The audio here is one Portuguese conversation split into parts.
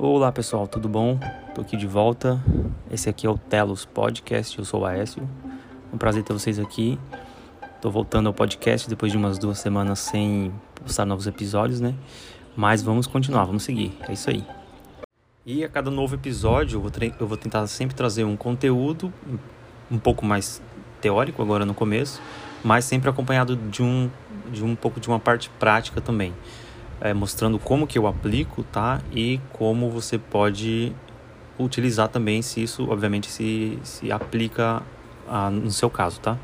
Olá pessoal, tudo bom? Tô aqui de volta. Esse aqui é o Telos Podcast, eu sou o Aécio. Um prazer ter vocês aqui. Tô voltando ao podcast depois de umas duas semanas sem postar novos episódios, né? Mas vamos continuar, vamos seguir. É isso aí. E a cada novo episódio eu vou, eu vou tentar sempre trazer um conteúdo um pouco mais teórico agora no começo, mas sempre acompanhado de um, de um pouco de uma parte prática também é, mostrando como que eu aplico, tá? E como você pode utilizar também, se isso, obviamente, se, se aplica a, no seu caso, tá?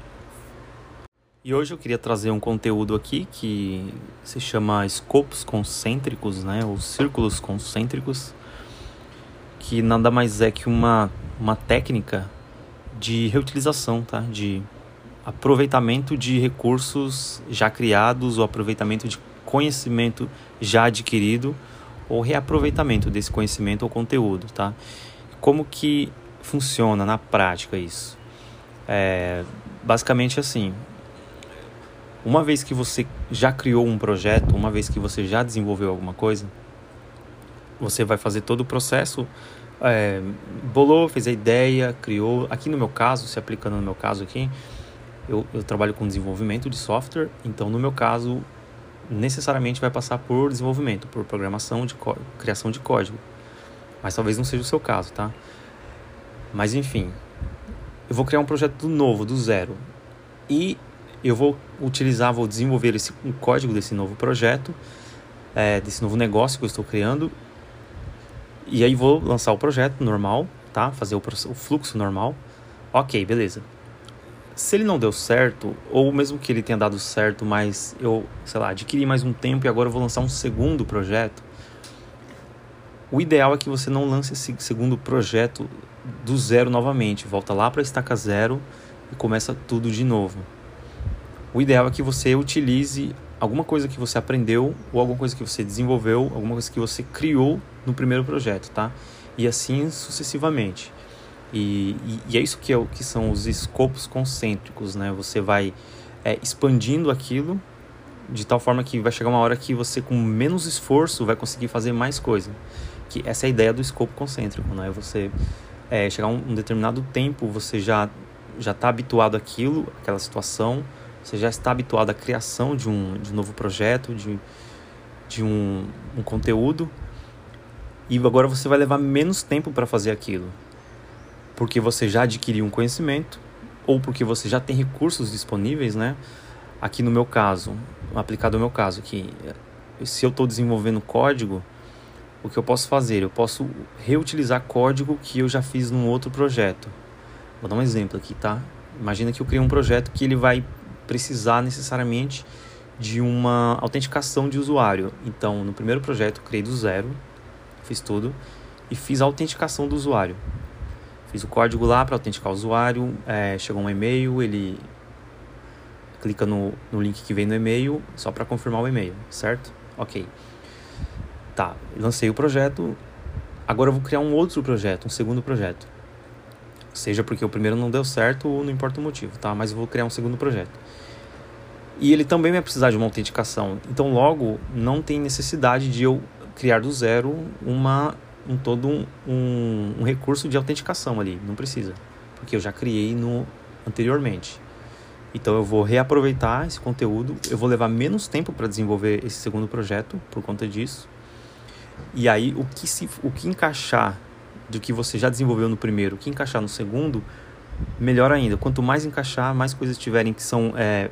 E hoje eu queria trazer um conteúdo aqui que se chama escopos concêntricos, né? Ou círculos concêntricos, que nada mais é que uma, uma técnica de reutilização, tá? De aproveitamento de recursos já criados ou aproveitamento de conhecimento já adquirido ou reaproveitamento desse conhecimento ou conteúdo, tá? Como que funciona na prática isso? É, basicamente assim, uma vez que você já criou um projeto, uma vez que você já desenvolveu alguma coisa, você vai fazer todo o processo, é, bolou, fez a ideia, criou. Aqui no meu caso, se aplicando no meu caso aqui, eu, eu trabalho com desenvolvimento de software, então no meu caso necessariamente vai passar por desenvolvimento, por programação de criação de código. Mas talvez não seja o seu caso, tá? Mas enfim, eu vou criar um projeto novo, do zero. E eu vou utilizar, vou desenvolver esse, um código desse novo projeto, é, desse novo negócio que eu estou criando. E aí vou lançar o projeto normal, tá? Fazer o, o fluxo normal. Ok, beleza se ele não deu certo, ou mesmo que ele tenha dado certo, mas eu, sei lá, adquiri mais um tempo e agora eu vou lançar um segundo projeto, o ideal é que você não lance esse segundo projeto do zero novamente, volta lá para a estaca zero e começa tudo de novo. O ideal é que você utilize alguma coisa que você aprendeu ou alguma coisa que você desenvolveu, alguma coisa que você criou no primeiro projeto, tá? E assim sucessivamente. E, e, e, é isso que, é o, que são os escopos concêntricos, né? Você vai é, expandindo aquilo de tal forma que vai chegar uma hora que você, com menos esforço, vai conseguir fazer mais coisa. Que essa é a ideia do escopo concêntrico, né? Você é, chegar a um, um determinado tempo, você já já está habituado àquilo, aquela situação, você já está habituado à criação de um, de um novo projeto, de, de um, um conteúdo, e agora você vai levar menos tempo para fazer aquilo porque você já adquiriu um conhecimento ou porque você já tem recursos disponíveis, né? Aqui no meu caso, aplicado ao meu caso, que se eu estou desenvolvendo código, o que eu posso fazer? Eu posso reutilizar código que eu já fiz num outro projeto. Vou dar um exemplo aqui, tá? Imagina que eu criei um projeto que ele vai precisar necessariamente de uma autenticação de usuário. Então, no primeiro projeto, eu criei do zero, fiz tudo e fiz a autenticação do usuário. Fiz o código lá para autenticar o usuário, é, chegou um e-mail, ele clica no, no link que vem no e-mail só para confirmar o e-mail, certo? Ok. Tá, lancei o projeto, agora eu vou criar um outro projeto, um segundo projeto. Seja porque o primeiro não deu certo ou não importa o motivo, tá? Mas eu vou criar um segundo projeto. E ele também vai precisar de uma autenticação. Então, logo, não tem necessidade de eu criar do zero uma um todo um, um, um, recurso de autenticação ali, não precisa, porque eu já criei no anteriormente. Então eu vou reaproveitar esse conteúdo, eu vou levar menos tempo para desenvolver esse segundo projeto por conta disso. E aí o que se o que encaixar do que você já desenvolveu no primeiro, o que encaixar no segundo, melhor ainda. Quanto mais encaixar, mais coisas tiverem que são é,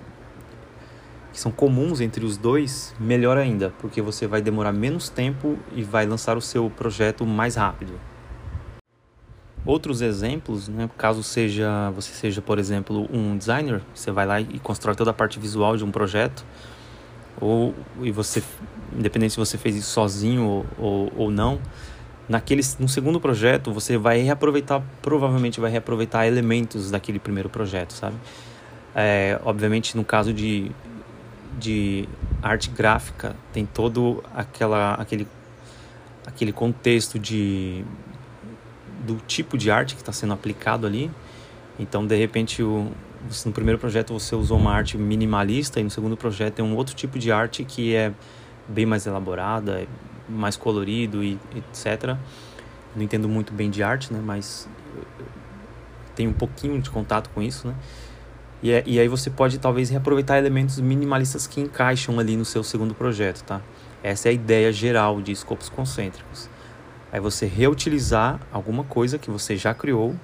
que são comuns entre os dois, melhor ainda, porque você vai demorar menos tempo e vai lançar o seu projeto mais rápido. Outros exemplos, né, caso seja você seja, por exemplo, um designer, você vai lá e constrói toda a parte visual de um projeto, ou e você, independente se você fez isso sozinho ou, ou, ou não, naquele no segundo projeto você vai reaproveitar, provavelmente vai reaproveitar elementos daquele primeiro projeto, sabe? É, obviamente no caso de de arte gráfica tem todo aquela, aquele, aquele contexto de, do tipo de arte que está sendo aplicado ali. Então, de repente, o, no primeiro projeto você usou uma arte minimalista e no segundo projeto tem um outro tipo de arte que é bem mais elaborada, mais colorido e etc. Não entendo muito bem de arte, né? Mas tenho um pouquinho de contato com isso, né? E, é, e aí você pode talvez reaproveitar elementos minimalistas que encaixam ali no seu segundo projeto, tá? Essa é a ideia geral de escopos concêntricos. Aí você reutilizar alguma coisa que você já criou,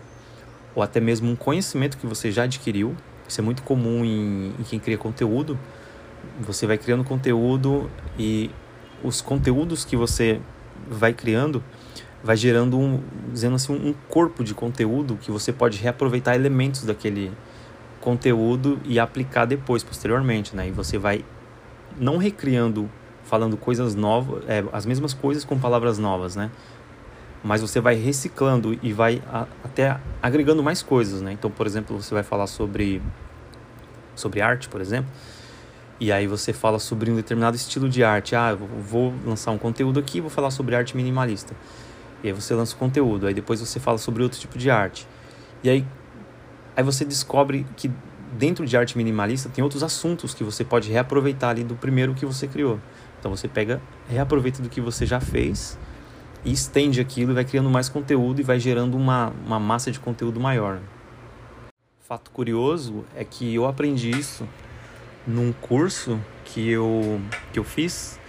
ou até mesmo um conhecimento que você já adquiriu. Isso é muito comum em, em quem cria conteúdo. Você vai criando conteúdo e os conteúdos que você vai criando vai gerando um, dizendo assim, um corpo de conteúdo que você pode reaproveitar elementos daquele conteúdo e aplicar depois, posteriormente, né? E você vai não recriando, falando coisas novas, é, as mesmas coisas com palavras novas, né? Mas você vai reciclando e vai a, até agregando mais coisas, né? Então, por exemplo, você vai falar sobre sobre arte, por exemplo, e aí você fala sobre um determinado estilo de arte. Ah, eu vou lançar um conteúdo aqui, vou falar sobre arte minimalista. E aí você lança o conteúdo, aí depois você fala sobre outro tipo de arte. E aí, aí você descobre que dentro de arte minimalista tem outros assuntos que você pode reaproveitar ali do primeiro que você criou. Então você pega, reaproveita do que você já fez e estende aquilo e vai criando mais conteúdo e vai gerando uma, uma massa de conteúdo maior. Fato curioso é que eu aprendi isso num curso que eu, que eu fiz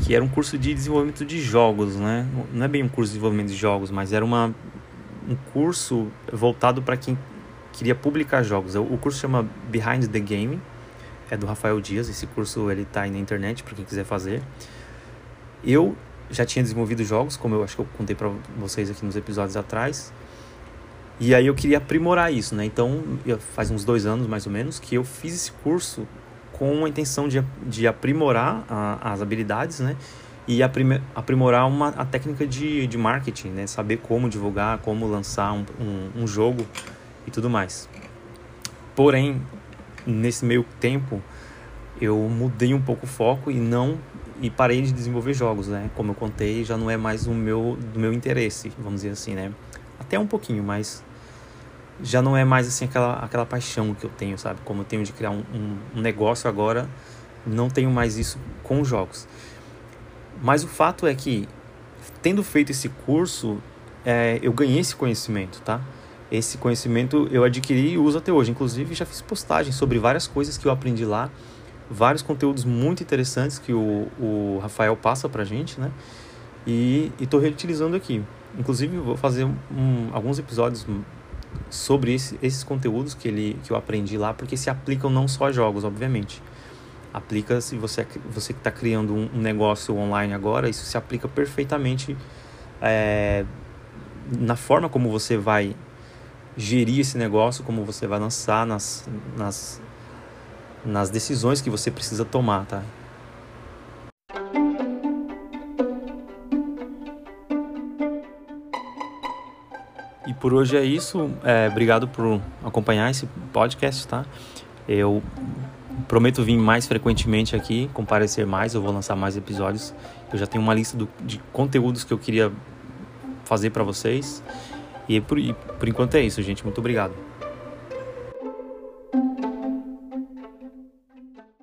que era um curso de desenvolvimento de jogos, né? Não é bem um curso de desenvolvimento de jogos, mas era uma, um curso voltado para quem queria publicar jogos. O curso chama Behind the Game, é do Rafael Dias. Esse curso ele tá aí na internet para quem quiser fazer. Eu já tinha desenvolvido jogos, como eu acho que eu contei para vocês aqui nos episódios atrás. E aí eu queria aprimorar isso, né? Então, faz uns dois anos mais ou menos que eu fiz esse curso com a intenção de, de aprimorar a, as habilidades, né? E aprimorar uma, a técnica de, de marketing, né? Saber como divulgar, como lançar um, um, um jogo e tudo mais. Porém, nesse meio tempo, eu mudei um pouco o foco e não e parei de desenvolver jogos, né? Como eu contei, já não é mais o meu do meu interesse, vamos dizer assim, né? Até um pouquinho, mas já não é mais assim aquela, aquela paixão que eu tenho, sabe? Como eu tenho de criar um, um, negócio agora, não tenho mais isso com jogos. Mas o fato é que, tendo feito esse curso, é, eu ganhei esse conhecimento, tá? Esse conhecimento eu adquiri e uso até hoje. Inclusive, já fiz postagens sobre várias coisas que eu aprendi lá, vários conteúdos muito interessantes que o, o Rafael passa pra gente, né? E estou reutilizando aqui. Inclusive, vou fazer um, alguns episódios sobre esse, esses conteúdos que, ele, que eu aprendi lá, porque se aplicam não só a jogos, obviamente. Aplica se você você está criando um, um, negócio online agora, isso se aplica perfeitamente é, na forma como você vai gerir esse negócio, como você vai lançar nas, nas, nas decisões que você precisa tomar, tá? E por hoje é isso. É, obrigado por acompanhar esse podcast, tá? Eu prometo vir mais frequentemente aqui, comparecer mais, eu vou lançar mais episódios. Eu já tenho uma lista do, de conteúdos que eu queria fazer para vocês. E por, e por enquanto é isso, gente. Muito obrigado.